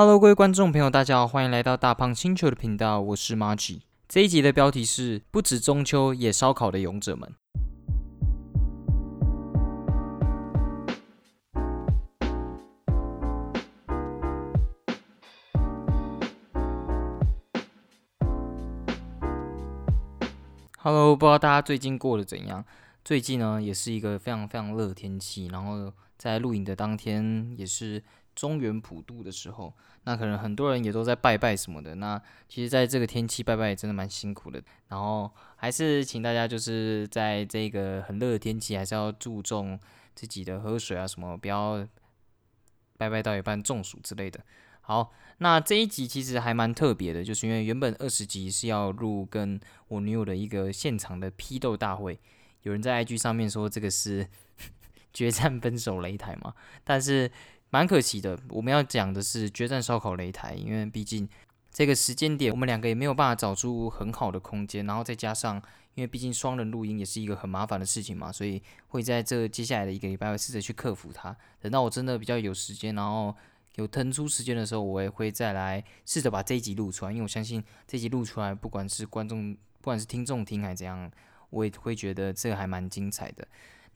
Hello，各位观众朋友，大家好，欢迎来到大胖星球的频道，我是 Margie。这一集的标题是“不止中秋也烧烤的勇者们”。Hello，不知道大家最近过得怎样？最近呢，也是一个非常非常热的天气，然后在录影的当天也是。中原普渡的时候，那可能很多人也都在拜拜什么的。那其实，在这个天气拜拜也真的蛮辛苦的。然后，还是请大家就是在这个很热的天气，还是要注重自己的喝水啊什么，不要拜拜到一半中暑之类的。好，那这一集其实还蛮特别的，就是因为原本二十集是要录跟我女友的一个现场的批斗大会。有人在 IG 上面说这个是 决战分手擂台嘛，但是。蛮可惜的，我们要讲的是决战烧烤擂台，因为毕竟这个时间点，我们两个也没有办法找出很好的空间，然后再加上，因为毕竟双人录音也是一个很麻烦的事情嘛，所以会在这接下来的一个礼拜，会试着去克服它。等到我真的比较有时间，然后有腾出时间的时候，我也会再来试着把这一集录出来，因为我相信这集录出来，不管是观众，不管是听众听还是怎样，我也会觉得这个还蛮精彩的。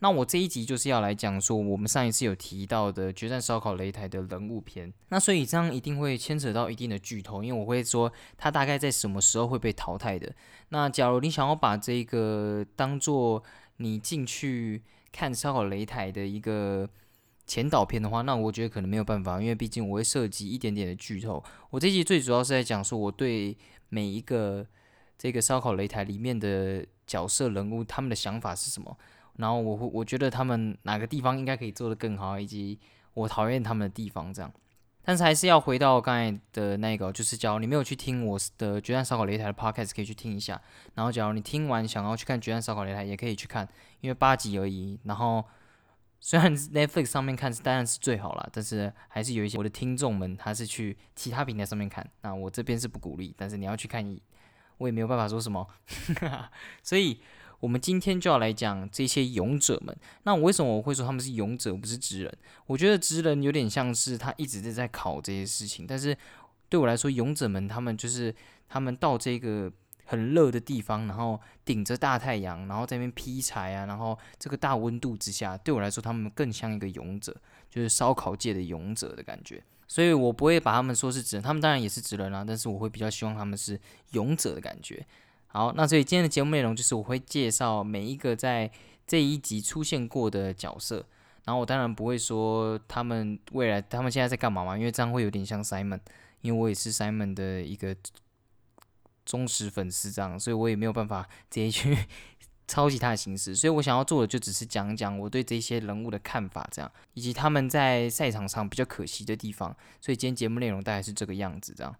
那我这一集就是要来讲说，我们上一次有提到的决战烧烤擂台的人物篇。那所以这样一定会牵扯到一定的剧透，因为我会说他大概在什么时候会被淘汰的。那假如你想要把这个当做你进去看烧烤擂台的一个前导片的话，那我觉得可能没有办法，因为毕竟我会涉及一点点的剧透。我这集最主要是在讲说我对每一个这个烧烤擂台里面的角色人物他们的想法是什么。然后我会，我觉得他们哪个地方应该可以做得更好，以及我讨厌他们的地方这样。但是还是要回到刚才的那个，就是假如你没有去听我的《决战烧烤擂台》的 podcast，可以去听一下。然后假如你听完想要去看《决战烧烤擂台》，也可以去看，因为八集而已。然后虽然 Netflix 上面看是当然是最好了，但是还是有一些我的听众们他是去其他平台上面看。那我这边是不鼓励，但是你要去看，我也没有办法说什么。所以。我们今天就要来讲这些勇者们。那我为什么我会说他们是勇者，不是职人？我觉得职人有点像是他一直在在考这些事情，但是对我来说，勇者们他们就是他们到这个很热的地方，然后顶着大太阳，然后在那边劈柴啊，然后这个大温度之下，对我来说，他们更像一个勇者，就是烧烤界的勇者的感觉。所以我不会把他们说是职人，他们当然也是职人啊，但是我会比较希望他们是勇者的感觉。好，那所以今天的节目内容就是我会介绍每一个在这一集出现过的角色，然后我当然不会说他们未来他们现在在干嘛嘛，因为这样会有点像 Simon，因为我也是 Simon 的一个忠实粉丝，这样，所以我也没有办法直接去 抄袭他的形式，所以我想要做的就只是讲讲我对这些人物的看法，这样，以及他们在赛场上比较可惜的地方，所以今天节目内容大概是这个样子，这样。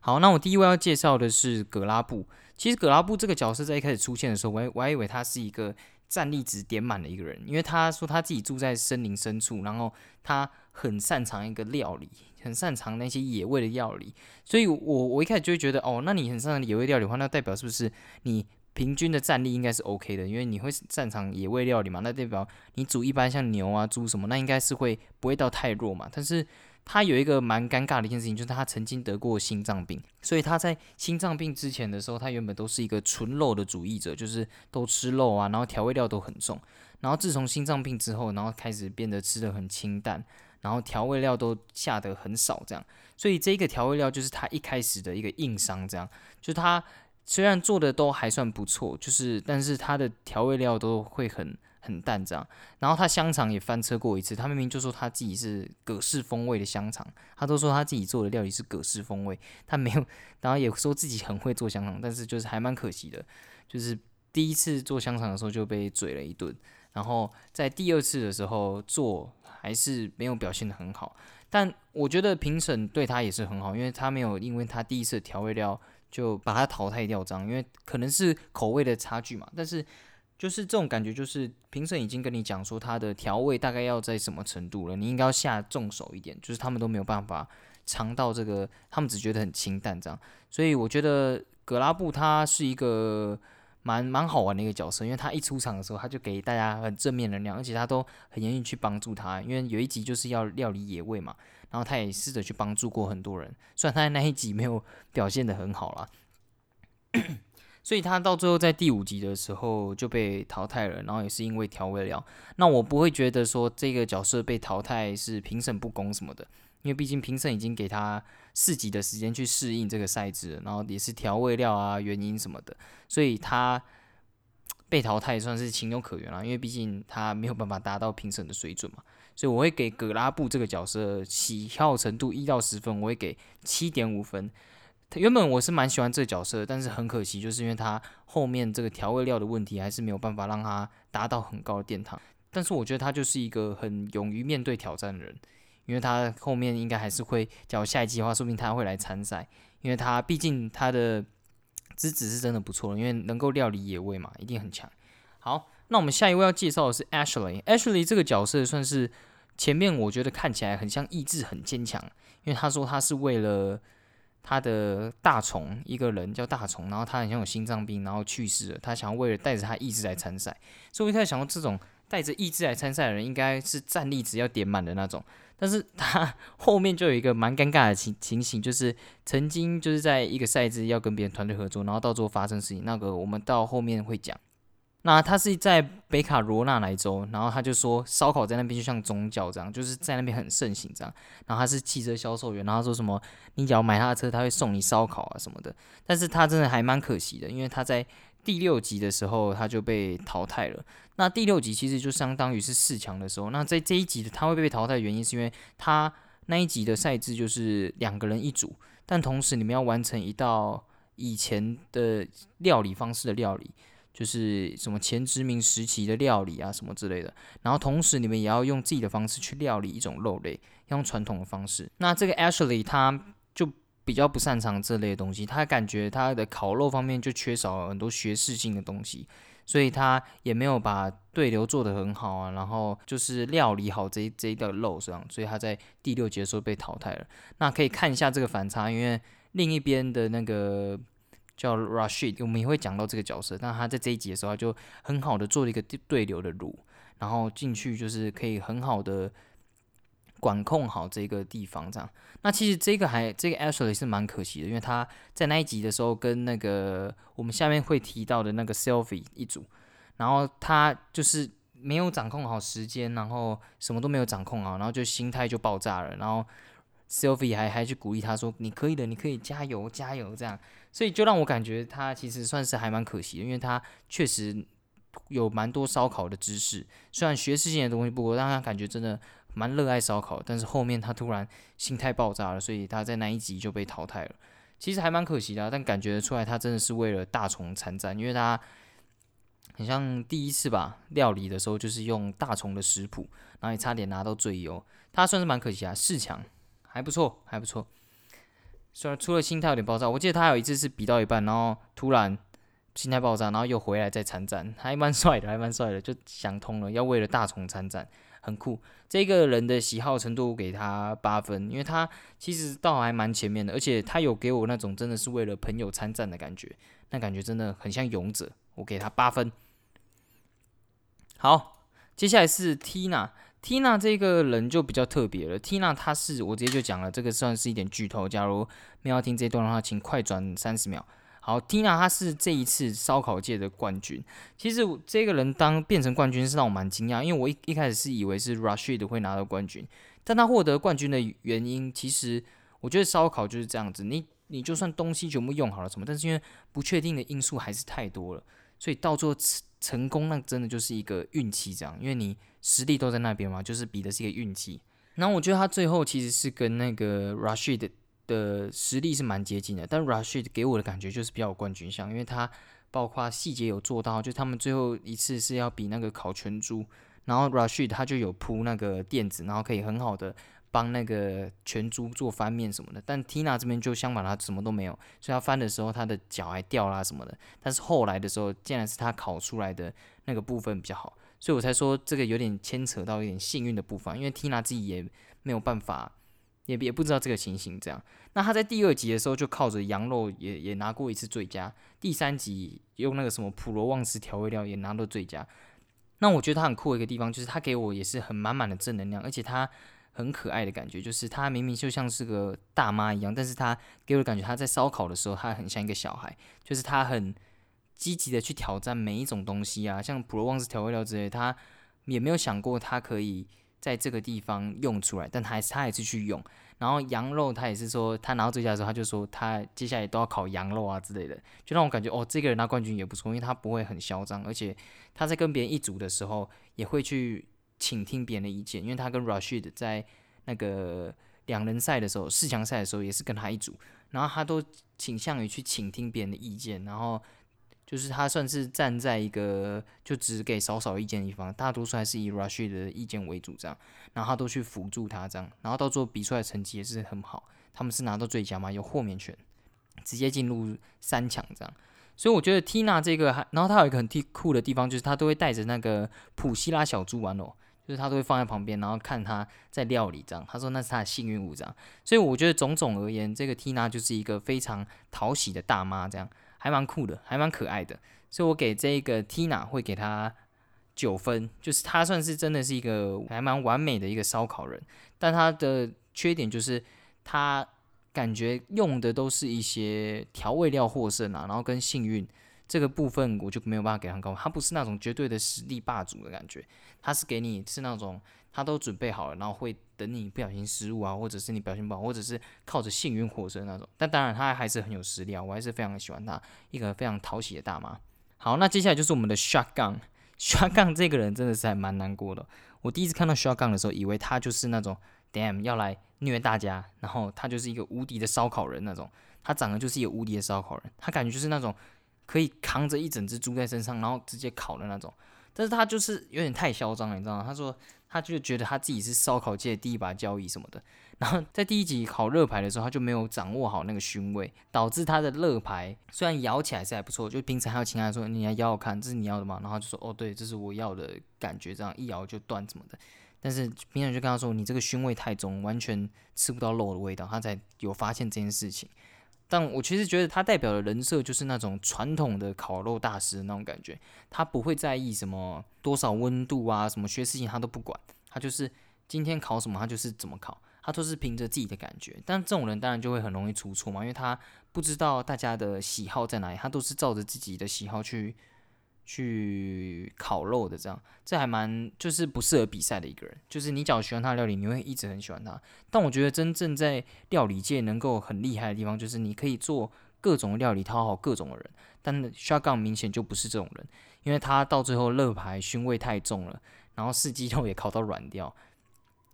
好，那我第一位要介绍的是格拉布。其实格拉布这个角色在一开始出现的时候，我我还以为他是一个战力值点满的一个人，因为他说他自己住在森林深处，然后他很擅长一个料理，很擅长那些野味的料理。所以，我我一开始就会觉得，哦，那你很擅长野味料理的话，那代表是不是你平均的战力应该是 OK 的？因为你会擅长野味料理嘛，那代表你煮一般像牛啊、猪什么，那应该是会不会到太弱嘛？但是他有一个蛮尴尬的一件事情，就是他曾经得过心脏病，所以他在心脏病之前的时候，他原本都是一个纯肉的主义者，就是都吃肉啊，然后调味料都很重。然后自从心脏病之后，然后开始变得吃的很清淡，然后调味料都下得很少，这样。所以这个调味料就是他一开始的一个硬伤，这样。就他虽然做的都还算不错，就是但是他的调味料都会很。很淡这样，然后他香肠也翻车过一次。他明明就说他自己是葛氏风味的香肠，他都说他自己做的料理是葛氏风味，他没有，然后也说自己很会做香肠，但是就是还蛮可惜的，就是第一次做香肠的时候就被嘴了一顿，然后在第二次的时候做还是没有表现的很好。但我觉得评审对他也是很好，因为他没有因为他第一次调味料就把他淘汰掉这样，因为可能是口味的差距嘛，但是。就是这种感觉，就是评审已经跟你讲说它的调味大概要在什么程度了，你应该要下重手一点。就是他们都没有办法尝到这个，他们只觉得很清淡这样。所以我觉得格拉布他是一个蛮蛮好玩的一个角色，因为他一出场的时候他就给大家很正面能量，而且他都很愿意去帮助他。因为有一集就是要料理野味嘛，然后他也试着去帮助过很多人，虽然他在那一集没有表现的很好啦。所以他到最后在第五集的时候就被淘汰了，然后也是因为调味料。那我不会觉得说这个角色被淘汰是评审不公什么的，因为毕竟评审已经给他四集的时间去适应这个赛制，然后也是调味料啊原因什么的，所以他被淘汰算是情有可原了。因为毕竟他没有办法达到评审的水准嘛，所以我会给葛拉布这个角色喜好程度一到十分，我会给七点五分。原本我是蛮喜欢这个角色，但是很可惜，就是因为他后面这个调味料的问题，还是没有办法让他达到很高的殿堂。但是我觉得他就是一个很勇于面对挑战的人，因为他后面应该还是会，假如下一季的话，说明他会来参赛，因为他毕竟他的资质是真的不错，因为能够料理野味嘛，一定很强。好，那我们下一位要介绍的是 Ashley，Ashley 这个角色算是前面我觉得看起来很像意志很坚强，因为他说他是为了。他的大虫一个人叫大虫，然后他好像有心脏病，然后去世了。他想要为了带着他意志来参赛，所以我一开始想到这种带着意志来参赛的人，应该是战力值要点满的那种。但是他 后面就有一个蛮尴尬的情情形，就是曾经就是在一个赛制要跟别人团队合作，然后到最后发生事情，那个我们到后面会讲。那他是在北卡罗纳莱州，然后他就说烧烤在那边就像宗教这样，就是在那边很盛行这样。然后他是汽车销售员，然后说什么你只要买他的车，他会送你烧烤啊什么的。但是他真的还蛮可惜的，因为他在第六集的时候他就被淘汰了。那第六集其实就相当于是四强的时候。那在这一集的他会被淘汰的原因，是因为他那一集的赛制就是两个人一组，但同时你们要完成一道以前的料理方式的料理。就是什么前殖民时期的料理啊，什么之类的。然后同时你们也要用自己的方式去料理一种肉类，用传统的方式。那这个 Ashley 他就比较不擅长这类的东西，他感觉他的烤肉方面就缺少很多学识性的东西，所以他也没有把对流做得很好啊。然后就是料理好这这一道肉这样，所以他在第六节的时候被淘汰了。那可以看一下这个反差，因为另一边的那个。叫 Rashid，我们也会讲到这个角色。但他在这一集的时候，他就很好的做了一个对流的路，然后进去就是可以很好的管控好这个地方。这样，那其实这个还这个 Ashley 是蛮可惜的，因为他在那一集的时候跟那个我们下面会提到的那个 Selfie 一组，然后他就是没有掌控好时间，然后什么都没有掌控好，然后就心态就爆炸了，然后 Selfie 还还去鼓励他说：“你可以的，你可以加油加油。”这样。所以就让我感觉他其实算是还蛮可惜的，因为他确实有蛮多烧烤的知识，虽然学识性的东西不多，让他感觉真的蛮热爱烧烤。但是后面他突然心态爆炸了，所以他在那一集就被淘汰了。其实还蛮可惜的，但感觉出来他真的是为了大虫参战，因为他很像第一次吧料理的时候就是用大虫的食谱，然后也差点拿到最优。他算是蛮可惜啊，四强还不错，还不错。虽然除了心态有点爆炸，我记得他有一次是比到一半，然后突然心态爆炸，然后又回来再参战，还蛮帅的，还蛮帅的，就想通了，要为了大虫参战，很酷。这个人的喜好程度给他八分，因为他其实倒还蛮前面的，而且他有给我那种真的是为了朋友参战的感觉，那感觉真的很像勇者，我给他八分。好，接下来是 Tina。Tina 这个人就比较特别了。Tina 她是我直接就讲了，这个算是一点剧透。假如没有听这段的话，请快转三十秒。好，Tina 她是这一次烧烤界的冠军。其实这个人当变成冠军是让我蛮惊讶，因为我一一开始是以为是 Rashid 会拿到冠军，但他获得冠军的原因，其实我觉得烧烤就是这样子，你你就算东西全部用好了什么，但是因为不确定的因素还是太多了，所以到最后成功那真的就是一个运气这样，因为你。实力都在那边嘛，就是比的是一个运气。然后我觉得他最后其实是跟那个 Rashid 的实力是蛮接近的，但 Rashid 给我的感觉就是比较有冠军相，因为他包括细节有做到，就他们最后一次是要比那个烤全猪，然后 Rashid 他就有铺那个垫子，然后可以很好的帮那个全猪做翻面什么的。但 Tina 这边就相反，他什么都没有，所以他翻的时候他的脚还掉啦什么的。但是后来的时候，竟然是他烤出来的那个部分比较好。所以我才说这个有点牵扯到一点幸运的部分，因为 Tina 自己也没有办法，也也不知道这个情形这样。那他在第二集的时候就靠着羊肉也也拿过一次最佳，第三集用那个什么普罗旺斯调味料也拿到最佳。那我觉得他很酷的一个地方就是他给我也是很满满的正能量，而且他很可爱的感觉，就是她明明就像是个大妈一样，但是她给我的感觉，她在烧烤的时候，她很像一个小孩，就是她很积极的去挑战每一种东西啊，像普罗旺斯调味料之类，他也没有想过他可以在这个地方用出来，但他还是他还是去用。然后羊肉，他也是说，他拿到最佳的时候，他就说他接下来都要烤羊肉啊之类的，就让我感觉哦，这个人拿冠军也不错，因为他不会很嚣张，而且他在跟别人一组的时候，也会去倾听别人的意见，因为他跟 Rashid 在那个两人赛的时候，四强赛的时候也是跟他一组，然后他都倾向于去倾听别人的意见，然后。就是他算是站在一个就只给少少意见的一方，大多数还是以 Rashid 的意见为主这样，然后他都去辅助他这样，然后到最后比出来成绩也是很好，他们是拿到最佳嘛，有豁免权，直接进入三强这样，所以我觉得 Tina 这个还，然后他有一个很酷的地方，就是他都会带着那个普希拉小猪玩哦，就是他都会放在旁边，然后看他在料理这样，他说那是他的幸运物这样，所以我觉得种种而言，这个 Tina 就是一个非常讨喜的大妈这样。还蛮酷的，还蛮可爱的，所以我给这个 Tina 会给她九分，就是她算是真的是一个还蛮完美的一个烧烤人，但她的缺点就是她感觉用的都是一些调味料获胜啊，然后跟幸运这个部分我就没有办法给她高，她不是那种绝对的实力霸主的感觉，她是给你是那种。他都准备好了，然后会等你不小心失误啊，或者是你表现不好，或者是靠着幸运获胜那种。但当然，他还是很有实力啊，我还是非常喜欢他，一个非常讨喜的大妈。好，那接下来就是我们的 Shotgun。Shotgun 这个人真的是还蛮难过的。我第一次看到 Shotgun 的时候，以为他就是那种 Damn 要来虐大家，然后他就是一个无敌的烧烤人那种。他长得就是一个无敌的烧烤人，他感觉就是那种可以扛着一整只猪在身上，然后直接烤的那种。但是他就是有点太嚣张了，你知道吗？他说。他就觉得他自己是烧烤界第一把交椅什么的，然后在第一集烤热排的时候，他就没有掌握好那个熏味，导致他的热排虽然咬起来是还不错，就平常还有其他说你要咬咬看，这是你要的吗？然后就说哦对，这是我要的感觉，这样一咬就断什么的。但是别人就跟他说你这个熏味太重，完全吃不到肉的味道，他才有发现这件事情。但我其实觉得他代表的人设就是那种传统的烤肉大师的那种感觉，他不会在意什么多少温度啊，什么学事情他都不管，他就是今天烤什么他就是怎么烤，他都是凭着自己的感觉。但这种人当然就会很容易出错嘛，因为他不知道大家的喜好在哪里，他都是照着自己的喜好去。去烤肉的这样，这还蛮就是不适合比赛的一个人。就是你只要喜欢他的料理，你会一直很喜欢他。但我觉得真正在料理界能够很厉害的地方，就是你可以做各种料理讨好各种的人。但 Shotgun 明显就不是这种人，因为他到最后乐牌熏味太重了，然后四季豆也烤到软掉。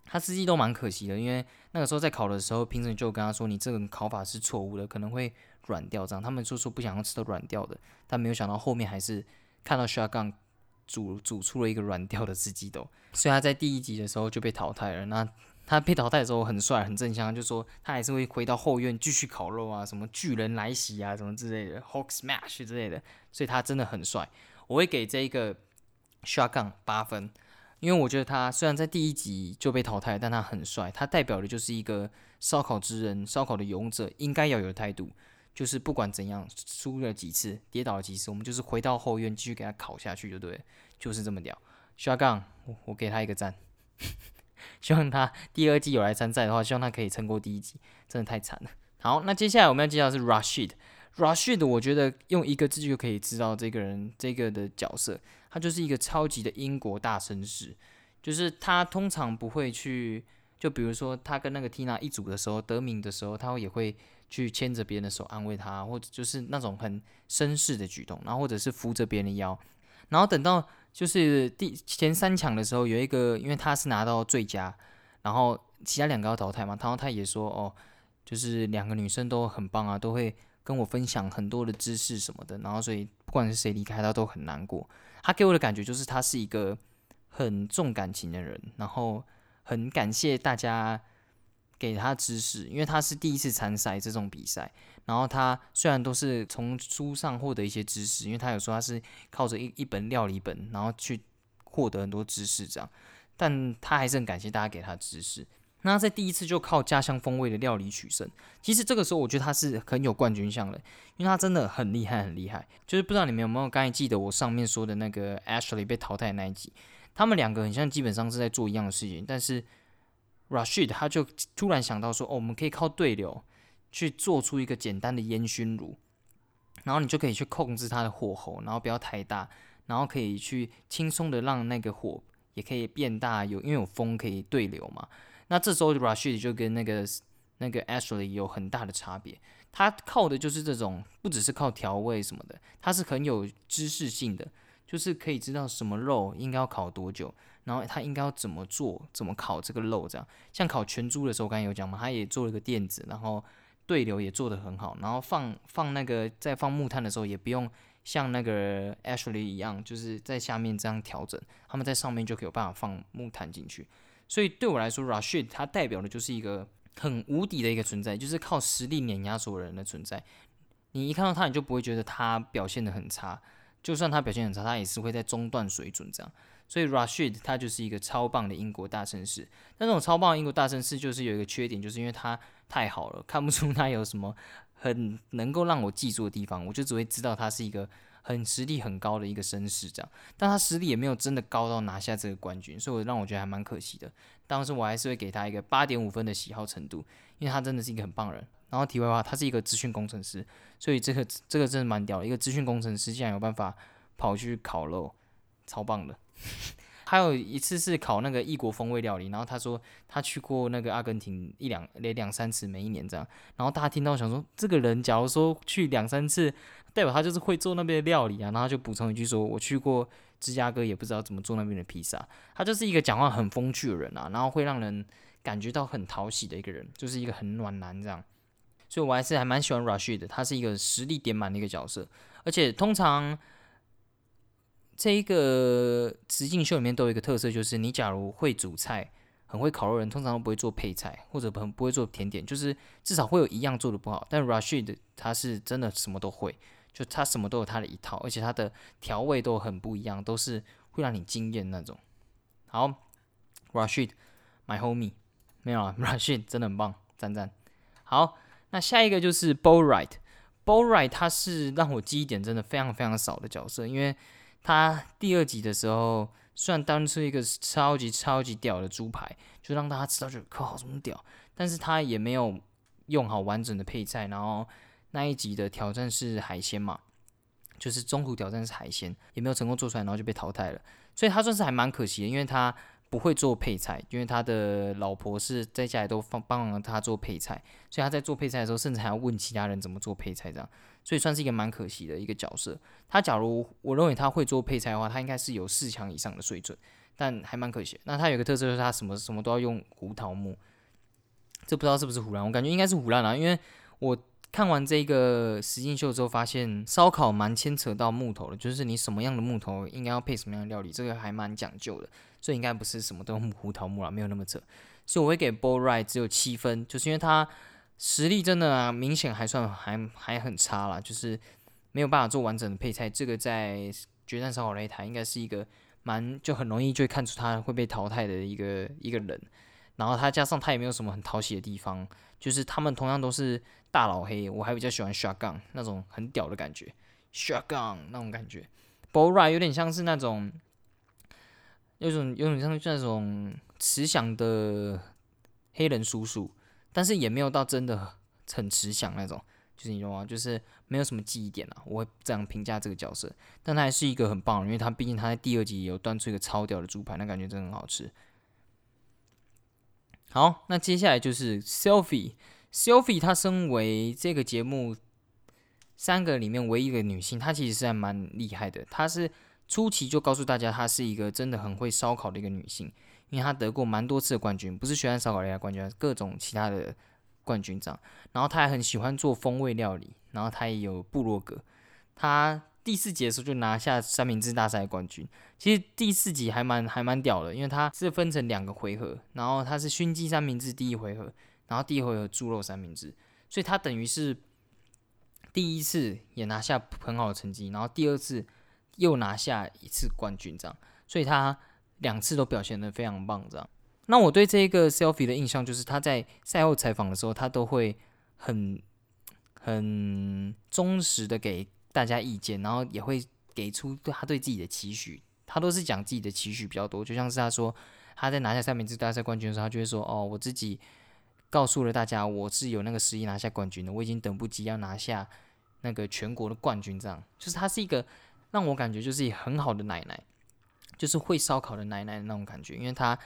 他四季都蛮可惜的，因为那个时候在烤的时候，评审就跟他说：“你这个烤法是错误的，可能会软掉。”这样他们就说不想要吃到软掉的，但没有想到后面还是。看到 Shotgun 煮煮出了一个软掉的四季豆，所以他在第一集的时候就被淘汰了。那他被淘汰的时候很帅很正向，就说他还是会回到后院继续烤肉啊，什么巨人来袭啊，什么之类的，Hulk Smash 之类的。所以他真的很帅，我会给这一个 Shotgun 八分，因为我觉得他虽然在第一集就被淘汰，但他很帅，他代表的就是一个烧烤之人、烧烤的勇者应该要有态度。就是不管怎样，输了几次，跌倒了几次，我们就是回到后院继续给他烤下去，就对，就是这么屌。小杠，我我给他一个赞。希望他第二季有来参赛的话，希望他可以撑过第一集，真的太惨了。好，那接下来我们要介绍是 Rashid。Rashid，我觉得用一个字就可以知道这个人这个的角色，他就是一个超级的英国大绅士。就是他通常不会去，就比如说他跟那个 Tina 一组的时候，得名的时候，他也会。去牵着别人的手安慰他，或者就是那种很绅士的举动，然后或者是扶着别人的腰，然后等到就是第前三强的时候，有一个因为他是拿到最佳，然后其他两个要淘汰嘛，然后他也说哦，就是两个女生都很棒啊，都会跟我分享很多的知识什么的，然后所以不管是谁离开他都很难过。他给我的感觉就是他是一个很重感情的人，然后很感谢大家。给他知识，因为他是第一次参赛这种比赛。然后他虽然都是从书上获得一些知识，因为他有说他是靠着一一本料理本，然后去获得很多知识这样。但他还是很感谢大家给他知识。那在第一次就靠家乡风味的料理取胜。其实这个时候我觉得他是很有冠军相的，因为他真的很厉害，很厉害。就是不知道你们有没有刚才记得我上面说的那个 Ashley 被淘汰那一集，他们两个很像基本上是在做一样的事情，但是。Rashid 他就突然想到说，哦，我们可以靠对流去做出一个简单的烟熏炉，然后你就可以去控制它的火候，然后不要太大，然后可以去轻松的让那个火也可以变大，有因为有风可以对流嘛。那这时候 Rashid 就跟那个那个 Ashley 有很大的差别，他靠的就是这种，不只是靠调味什么的，他是很有知识性的，就是可以知道什么肉应该要烤多久。然后他应该要怎么做，怎么烤这个肉？这样像烤全猪的时候，刚才有讲嘛，他也做了个垫子，然后对流也做得很好。然后放放那个在放木炭的时候，也不用像那个 Ashley 一样，就是在下面这样调整，他们在上面就可以有办法放木炭进去。所以对我来说，Rashid 它代表的就是一个很无敌的一个存在，就是靠实力碾压所有人的存在。你一看到他，你就不会觉得他表现的很差，就算他表现很差，他也是会在中段水准这样。所以 Rashid 他就是一个超棒的英国大绅士，但这种超棒的英国大绅士就是有一个缺点，就是因为他太好了，看不出他有什么很能够让我记住的地方，我就只会知道他是一个很实力很高的一个绅士这样，但他实力也没有真的高到拿下这个冠军，所以我让我觉得还蛮可惜的。当时我还是会给他一个八点五分的喜好程度，因为他真的是一个很棒人。然后题外话，他是一个资讯工程师，所以这个这个真的蛮屌的，一个资讯工程师竟然有办法跑去烤肉，超棒的。还有一次是考那个异国风味料理，然后他说他去过那个阿根廷一两连两三次，每一年这样。然后大家听到想说，这个人假如说去两三次，代表他就是会做那边的料理啊。然后就补充一句说，我去过芝加哥，也不知道怎么做那边的披萨。他就是一个讲话很风趣的人啊，然后会让人感觉到很讨喜的一个人，就是一个很暖男这样。所以我还是还蛮喜欢 Rashid 的，他是一个实力点满的一个角色，而且通常。这一个实境秀里面都有一个特色，就是你假如会煮菜，很会烤肉人，通常都不会做配菜，或者很不会做甜点，就是至少会有一样做的不好。但 Rashid 他是真的什么都会，就他什么都有他的一套，而且他的调味都很不一样，都是会让你惊艳那种。好，Rashid，my homie，没有啊，Rashid 真的很棒，赞赞。好，那下一个就是 Bowright，Bowright 他是让我记忆点真的非常非常少的角色，因为。他第二集的时候，虽然端出一个超级超级屌的猪排，就让大家知道就靠这么屌，但是他也没有用好完整的配菜。然后那一集的挑战是海鲜嘛，就是中途挑战是海鲜，也没有成功做出来，然后就被淘汰了。所以他算是还蛮可惜的，因为他不会做配菜，因为他的老婆是在家里都帮帮了他做配菜，所以他在做配菜的时候，甚至还要问其他人怎么做配菜这样。所以算是一个蛮可惜的一个角色。他假如我认为他会做配菜的话，他应该是有四强以上的水准，但还蛮可惜。那他有个特色就是他什么什么都要用胡桃木，这不知道是不是胡乱，我感觉应该是胡乱啊。因为我看完这个实境秀之后，发现烧烤蛮牵扯到木头的，就是你什么样的木头应该要配什么样的料理，这个还蛮讲究的。所以应该不是什么都用胡桃木了，没有那么扯。所以我会给 Bo Right 只有七分，就是因为他。实力真的啊明显还算还还很差啦，就是没有办法做完整的配菜。这个在决战烧烤擂台应该是一个蛮就很容易就看出他会被淘汰的一个一个人。然后他加上他也没有什么很讨喜的地方，就是他们同样都是大老黑，我还比较喜欢 shotgun 那种很屌的感觉，shotgun 那种感觉，Bora 有点像是那种有种有点像那种慈祥的黑人叔叔。但是也没有到真的很慈祥那种，就是你懂吗？就是没有什么记忆点啊，我会这样评价这个角色。但他还是一个很棒，因为他毕竟他在第二集有端出一个超屌的猪排，那感觉真的很好吃。好，那接下来就是 Selfie，Selfie 她身为这个节目三个里面唯一一个女性，她其实是还蛮厉害的。她是初期就告诉大家，她是一个真的很会烧烤的一个女性。因为她得过蛮多次的冠军，不是学院烧烤类的冠军，各种其他的冠军这样。然后她还很喜欢做风味料理，然后她也有部落格。他第四集的时候就拿下三明治大赛冠军。其实第四集还蛮还蛮屌的，因为他是分成两个回合，然后他是熏鸡三明治第一回合，然后第一回合猪肉三明治，所以他等于是第一次也拿下很好的成绩，然后第二次又拿下一次冠军这样，所以他。两次都表现的非常棒，这样。那我对这个 selfie 的印象就是他在赛后采访的时候，他都会很很忠实的给大家意见，然后也会给出对他对自己的期许。他都是讲自己的期许比较多，就像是他说他在拿下三明治大赛冠军的时候，他就会说：“哦，我自己告诉了大家，我是有那个实力拿下冠军的，我已经等不及要拿下那个全国的冠军。”这样，就是他是一个让我感觉就是很好的奶奶，就是会烧烤的奶奶的那种感觉。因为他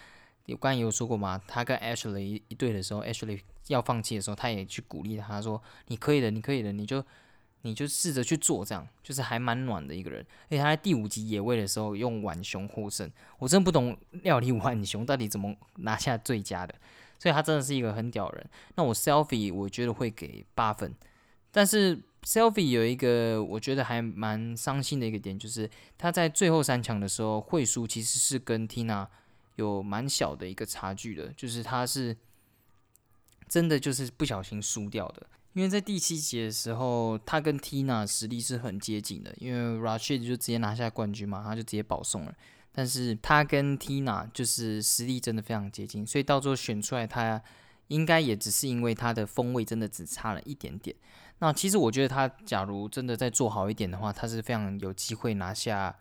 有刚才有说过嘛，他跟 Ashley 一一对的时候，Ashley 要放弃的时候，他也去鼓励他说：“你可以的，你可以的，你就。”你就试着去做，这样就是还蛮暖的一个人。而且他在第五集野味的时候用浣熊获胜，我真不懂料理浣熊到底怎么拿下最佳的，所以他真的是一个很屌人。那我 selfie 我觉得会给八分，但是 selfie 有一个我觉得还蛮伤心的一个点，就是他在最后三强的时候会输，其实是跟 Tina 有蛮小的一个差距的，就是他是真的就是不小心输掉的。因为在第七节的时候，他跟 Tina 实力是很接近的，因为 Rashid 就直接拿下冠军嘛，他就直接保送了。但是他跟 Tina 就是实力真的非常接近，所以到最后选出来，他应该也只是因为他的风味真的只差了一点点。那其实我觉得他假如真的再做好一点的话，他是非常有机会拿下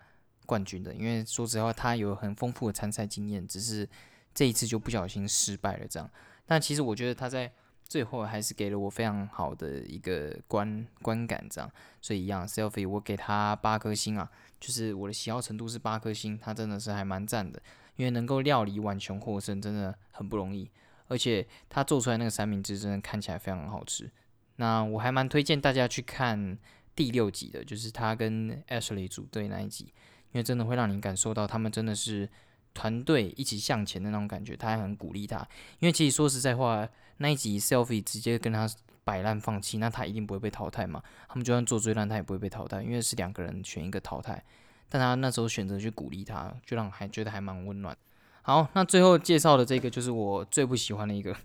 冠军的。因为说实话，他有很丰富的参赛经验，只是这一次就不小心失败了这样。但其实我觉得他在。最后还是给了我非常好的一个观观感，这样，所以一样，selfie 我给他八颗星啊，就是我的喜好程度是八颗星，他真的是还蛮赞的，因为能够料理浣熊获胜真的很不容易，而且他做出来那个三明治真的看起来非常好吃。那我还蛮推荐大家去看第六集的，就是他跟 Ashley 组队那一集，因为真的会让你感受到他们真的是。团队一起向前的那种感觉，他还很鼓励他。因为其实说实在话，那一集 selfie 直接跟他摆烂放弃，那他一定不会被淘汰嘛。他们就算做最烂，他也不会被淘汰，因为是两个人选一个淘汰。但他那时候选择去鼓励他，就让还觉得还蛮温暖。好，那最后介绍的这个就是我最不喜欢的一个，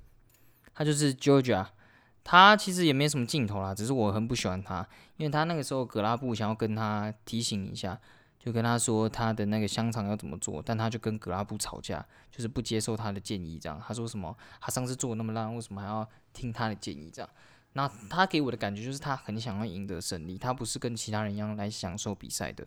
他就是 Georgia。他其实也没什么镜头啦，只是我很不喜欢他，因为他那个时候格拉布想要跟他提醒一下。就跟他说他的那个香肠要怎么做，但他就跟格拉布吵架，就是不接受他的建议。这样他说什么？他上次做的那么烂，为什么还要听他的建议？这样，那他给我的感觉就是他很想要赢得胜利，他不是跟其他人一样来享受比赛的。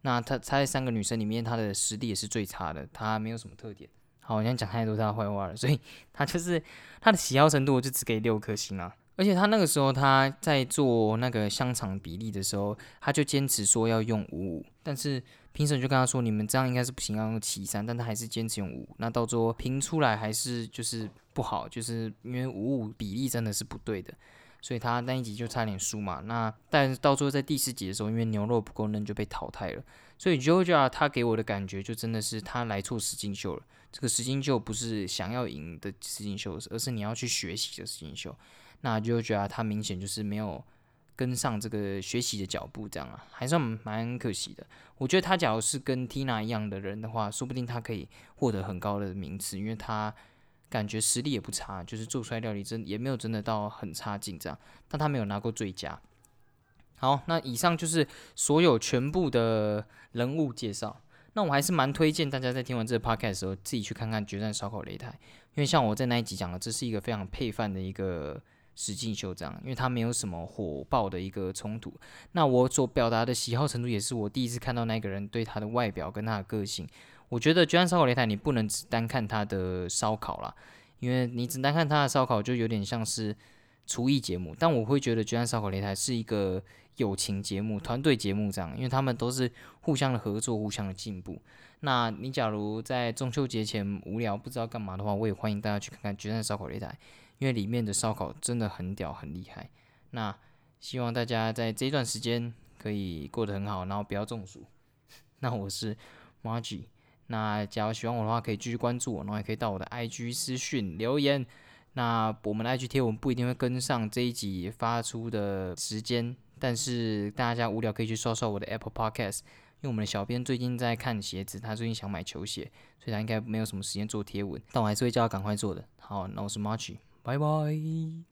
那他他在三个女生里面，他的实力也是最差的，他没有什么特点。好，我现在讲太多他的坏话了，所以他就是他的喜好程度，我就只给六颗星啊。而且他那个时候他在做那个香肠比例的时候，他就坚持说要用五五，但是评审就跟他说，你们这样应该是不行，要用七三，但他还是坚持用五五。那到最后评出来还是就是不好，就是因为五五比例真的是不对的，所以他那一集就差点输嘛。那但是到最后在第四集的时候，因为牛肉不够嫩就被淘汰了。所以 JoJo 他给我的感觉就真的是他来错实境秀了。这个实境秀不是想要赢的实境秀，而是你要去学习的实境秀。那就觉得他明显就是没有跟上这个学习的脚步，这样啊，还算蛮可惜的。我觉得他假如是跟 Tina 一样的人的话，说不定他可以获得很高的名次，因为他感觉实力也不差，就是做出来料理真也没有真的到很差劲这样。但他没有拿过最佳。好，那以上就是所有全部的人物介绍。那我还是蛮推荐大家在听完这个 podcast 的时候，自己去看看《决战烧烤擂台》，因为像我在那一集讲的，这是一个非常配饭的一个。实境秀这样，因为他没有什么火爆的一个冲突。那我所表达的喜好程度，也是我第一次看到那个人对他的外表跟他的个性。我觉得《居然烧烤擂台》，你不能只单看他的烧烤啦，因为你只单看他的烧烤，就有点像是厨艺节目。但我会觉得《居然烧烤擂台》是一个友情节目、团队节目这样，因为他们都是互相的合作、互相的进步。那你假如在中秋节前无聊不知道干嘛的话，我也欢迎大家去看看《居然烧烤擂台》。因为里面的烧烤真的很屌，很厉害。那希望大家在这段时间可以过得很好，然后不要中暑。那我是 Margie。那假如喜欢我的话，可以继续关注我，然后也可以到我的 IG 私讯留言。那我们的 IG 贴文不一定会跟上这一集发出的时间，但是大家无聊可以去刷刷我的 Apple Podcast。因为我们的小编最近在看鞋子，他最近想买球鞋，所以他应该没有什么时间做贴文，但我还是会叫他赶快做的。好，那我是 Margie。拜拜。